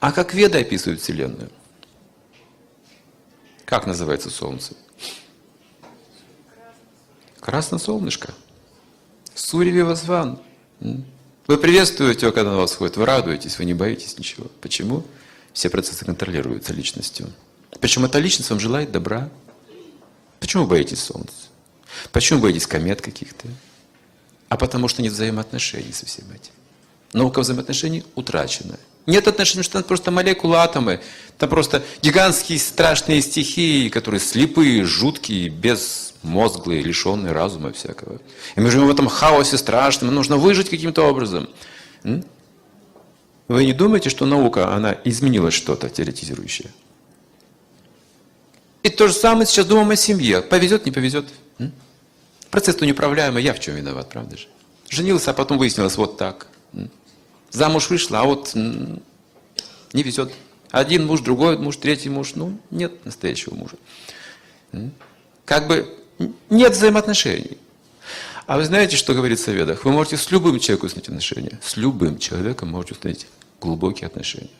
А как Веды описывают Вселенную? Как называется Солнце? Красное солнышко. Сурья Вазван. Вы приветствуете его, когда на вас ходит, вы радуетесь, вы не боитесь ничего. Почему? Все процессы контролируются личностью. Причем эта личность вам желает добра. Почему боитесь Солнца? Почему боитесь комет каких-то? А потому что нет взаимоотношений со всем этим. Наука взаимоотношений утрачена. Нет отношений, что это просто молекулы, атомы. Это просто гигантские страшные стихии, которые слепые, жуткие, безмозглые, лишенные разума всякого. И мы живем в этом хаосе страшном, нужно выжить каким-то образом. Вы не думаете, что наука, она изменила что-то теоретизирующее? И то же самое сейчас думаем о семье. Повезет, не повезет. Процесс-то неуправляемый, я в чем виноват, правда же? Женился, а потом выяснилось вот так. Замуж вышла, а вот не везет. Один муж, другой муж, третий муж. Ну, нет настоящего мужа. Как бы нет взаимоотношений. А вы знаете, что говорит в Ведах? Вы можете с любым человеком установить отношения. С любым человеком можете установить глубокие отношения.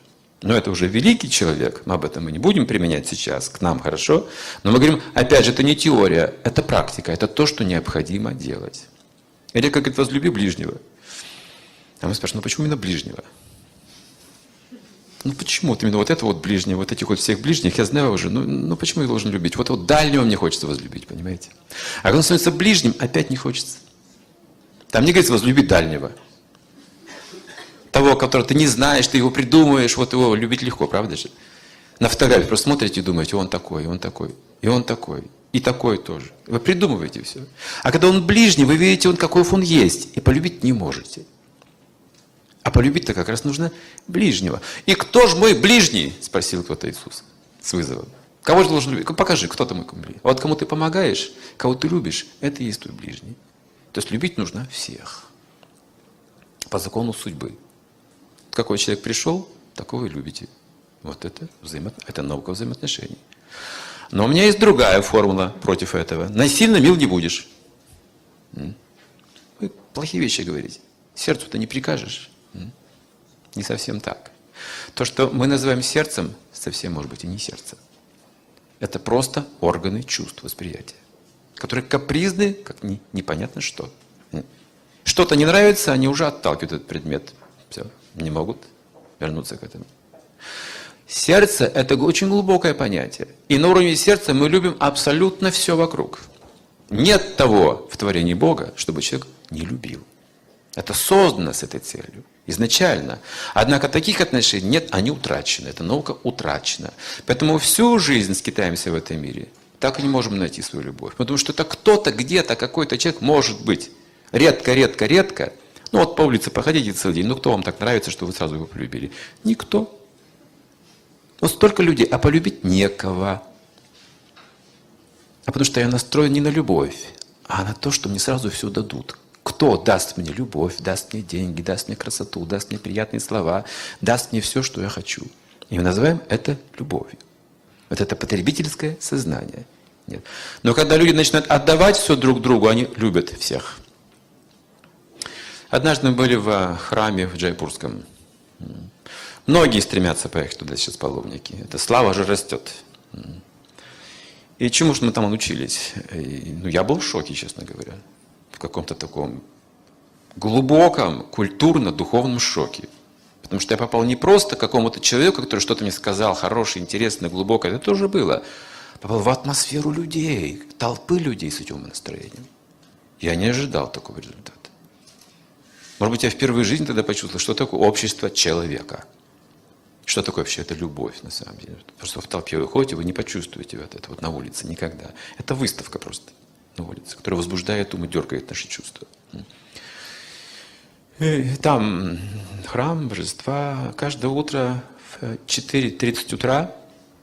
Но это уже великий человек, мы об этом мы не будем применять сейчас, к нам хорошо. Но мы говорим, опять же, это не теория, это практика, это то, что необходимо делать. Или как говорит, возлюби ближнего. А мы спрашиваем, ну почему именно ближнего? Ну почему вот именно вот это вот ближнего, вот этих вот всех ближних, я знаю уже, ну, ну почему я должен любить? Вот вот дальнего мне хочется возлюбить, понимаете? А когда он становится ближним, опять не хочется. Там не говорится возлюбить дальнего того, которого ты не знаешь, ты его придумываешь, вот его любить легко, правда же? На фотографии просто смотрите и думаете, он такой, он такой, и он такой, и такой тоже. Вы придумываете все. А когда он ближний, вы видите, он каков он есть, и полюбить не можете. А полюбить-то как раз нужно ближнего. И кто же мой ближний? Спросил кто-то Иисус с вызовом. Кого же должен любить? Покажи, кто ты мой ближний. Вот кому ты помогаешь, кого ты любишь, это и есть твой ближний. То есть любить нужно всех. По закону судьбы. Какой человек пришел, такого и любите. Вот это, взаимо... это наука взаимоотношений. Но у меня есть другая формула против этого. Насильно мил не будешь. Вы плохие вещи говорите. Сердцу-то не прикажешь. Не совсем так. То, что мы называем сердцем, совсем может быть и не сердце. Это просто органы чувств, восприятия, которые капризны, как не, непонятно что. Что-то не нравится, они уже отталкивают этот предмет. Все не могут вернуться к этому. Сердце – это очень глубокое понятие. И на уровне сердца мы любим абсолютно все вокруг. Нет того в творении Бога, чтобы человек не любил. Это создано с этой целью изначально. Однако таких отношений нет, они утрачены. Эта наука утрачена. Поэтому всю жизнь скитаемся в этом мире. Так и не можем найти свою любовь. Потому что это кто-то, где-то, какой-то человек может быть. Редко, редко, редко – ну вот по улице походите целый день, ну кто вам так нравится, что вы сразу его полюбили? Никто. Вот столько людей, а полюбить некого. А потому что я настроен не на любовь, а на то, что мне сразу все дадут. Кто даст мне любовь, даст мне деньги, даст мне красоту, даст мне приятные слова, даст мне все, что я хочу. И мы называем это любовью. Вот это потребительское сознание. Нет. Но когда люди начинают отдавать все друг другу, они любят всех. Однажды мы были в храме в Джайпурском. Многие стремятся поехать туда сейчас паломники. Это слава же растет. И чему же мы там научились? И, ну, я был в шоке, честно говоря. В каком-то таком глубоком, культурно-духовном шоке. Потому что я попал не просто к какому-то человеку, который что-то мне сказал, хорошее, интересное, глубокое. Это тоже было. Попал в атмосферу людей, толпы людей с этим настроением. Я не ожидал такого результата. Может быть, я впервые в жизни тогда почувствовал, что такое общество человека. Что такое вообще это любовь, на самом деле. Просто в толпе вы ходите, вы не почувствуете вот это вот на улице никогда. Это выставка просто на улице, которая возбуждает ум и дергает наши чувства. Там храм, божества. Каждое утро в 4.30 утра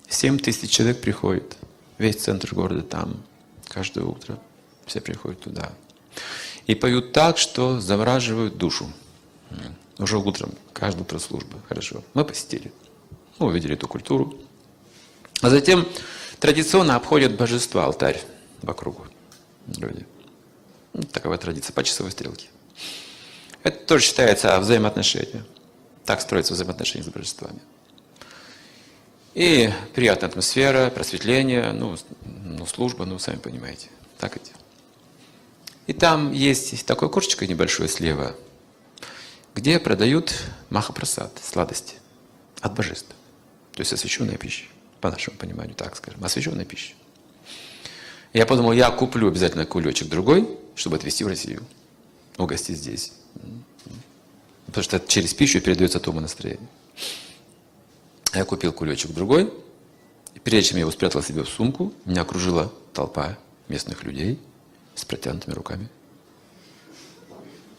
7 тысяч человек приходит. Весь центр города там. Каждое утро все приходят туда. И поют так, что завораживают душу. Уже утром, каждое утро службы. Хорошо. Мы посетили. Мы увидели эту культуру. А затем традиционно обходят божества, алтарь вокруг люди. Ну, такова традиция по часовой стрелке. Это тоже считается взаимоотношения. Так строятся взаимоотношения с божествами. И приятная атмосфера, просветление, ну, ну служба, ну, сами понимаете. Так ведь? И там есть такое окошечко небольшое слева, где продают махапрасад, сладости от божества. То есть освященная пища, по нашему пониманию, так скажем, освященная пища. Я подумал, я куплю обязательно кулечек другой, чтобы отвезти в Россию, угостить здесь. Потому что через пищу передается то настроение. Я купил кулечек другой, и прежде чем я его спрятал себе в сумку, меня окружила толпа местных людей с протянутыми руками.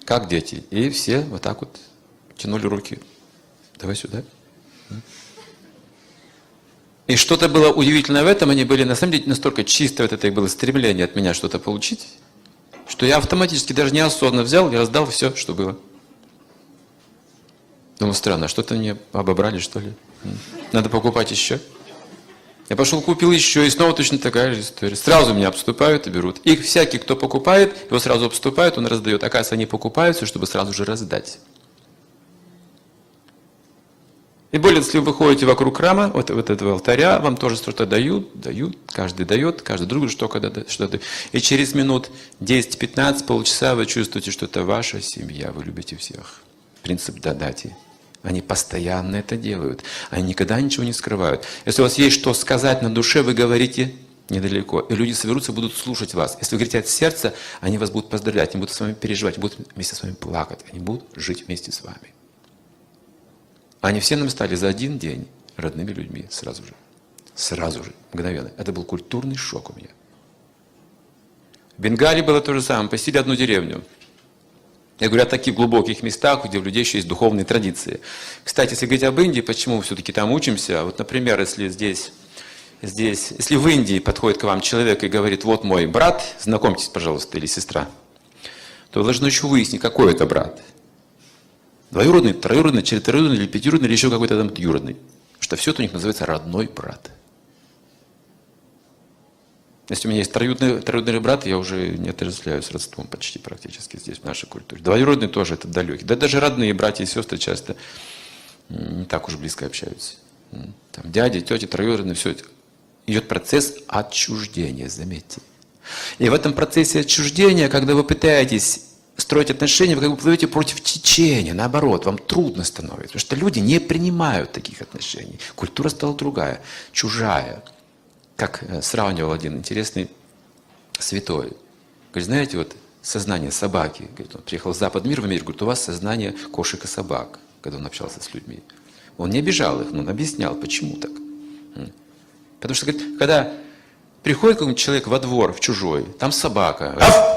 Как дети. И все вот так вот тянули руки. Давай сюда. И что-то было удивительное в этом, они были на самом деле настолько чисто, вот это их было стремление от меня что-то получить, что я автоматически даже неосознанно взял и раздал все, что было. Думаю, странно, а что-то мне обобрали, что ли? Надо покупать еще. Я пошел, купил еще, и снова точно такая же история. Сразу меня обступают и берут. И всякий, кто покупает, его сразу обступают, он раздает. Оказывается, они покупаются, чтобы сразу же раздать. И более, если вы выходите вокруг храма, вот, вот этого алтаря, вам тоже что-то дают, дают, каждый дает, каждый другу что-то что И через минут 10-15, полчаса вы чувствуете, что это ваша семья, вы любите всех. Принцип дадати. Они постоянно это делают. Они никогда ничего не скрывают. Если у вас есть что сказать на душе, вы говорите недалеко. И люди соберутся, будут слушать вас. Если вы говорите от сердца, они вас будут поздравлять, они будут с вами переживать, будут вместе с вами плакать, они будут жить вместе с вами. Они все нам стали за один день родными людьми сразу же. Сразу же, мгновенно. Это был культурный шок у меня. В Бенгалии было то же самое. Посетили одну деревню. Я говорю о таких глубоких местах, где у людей еще есть духовные традиции. Кстати, если говорить об Индии, почему все-таки там учимся? Вот, например, если здесь, здесь, если в Индии подходит к вам человек и говорит, вот мой брат, знакомьтесь, пожалуйста, или сестра, то вы должны еще выяснить, какой это брат. Двоюродный, троюродный, четвероюродный или пятиюродный, или еще какой-то там юродный. Что все это у них называется родной брат. Если у меня есть троюродный, троюродный брат, я уже не отождествляюсь родством почти практически здесь, в нашей культуре. Двоюродный тоже это далекий. Да даже родные братья и сестры часто не так уж близко общаются. Там дяди, тети, троюродные, все. Идет процесс отчуждения, заметьте. И в этом процессе отчуждения, когда вы пытаетесь строить отношения, вы как бы плывете против течения, наоборот, вам трудно становится, потому что люди не принимают таких отношений. Культура стала другая, чужая как э, сравнивал один интересный святой. Говорит, знаете, вот сознание собаки, говорит, он приехал в запад мир в Америку, говорит, у вас сознание кошек и собак, когда он общался с людьми. Он не обижал их, но он объяснял, почему так. Потому что, говорит, когда приходит какой-нибудь человек во двор, в чужой, там собака.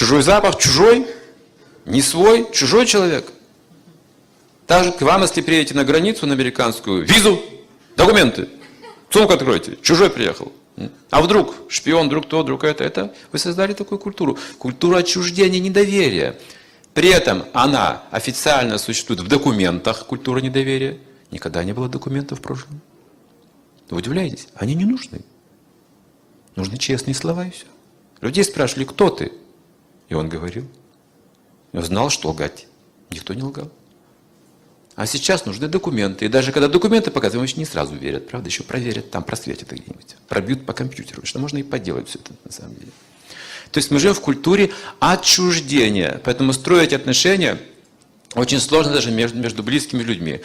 Чужой запах, чужой, не свой, чужой человек. Также к вам, если приедете на границу, на американскую, визу, документы. Сумку откройте, чужой приехал. А вдруг шпион, вдруг то, вдруг это, это. Вы создали такую культуру. Культура отчуждения, недоверия. При этом она официально существует в документах, культура недоверия. Никогда не было документов в прошлом. Вы удивляетесь? Они не нужны. Нужны честные слова и все. Людей спрашивали, кто ты? И он говорил. Он знал, что лгать. Никто не лгал. А сейчас нужны документы. И даже когда документы показывают, еще не сразу верят, правда, еще проверят, там просветят где-нибудь, пробьют по компьютеру, что можно и поделать все это на самом деле. То есть мы живем в культуре отчуждения, поэтому строить отношения очень сложно даже между, между близкими людьми.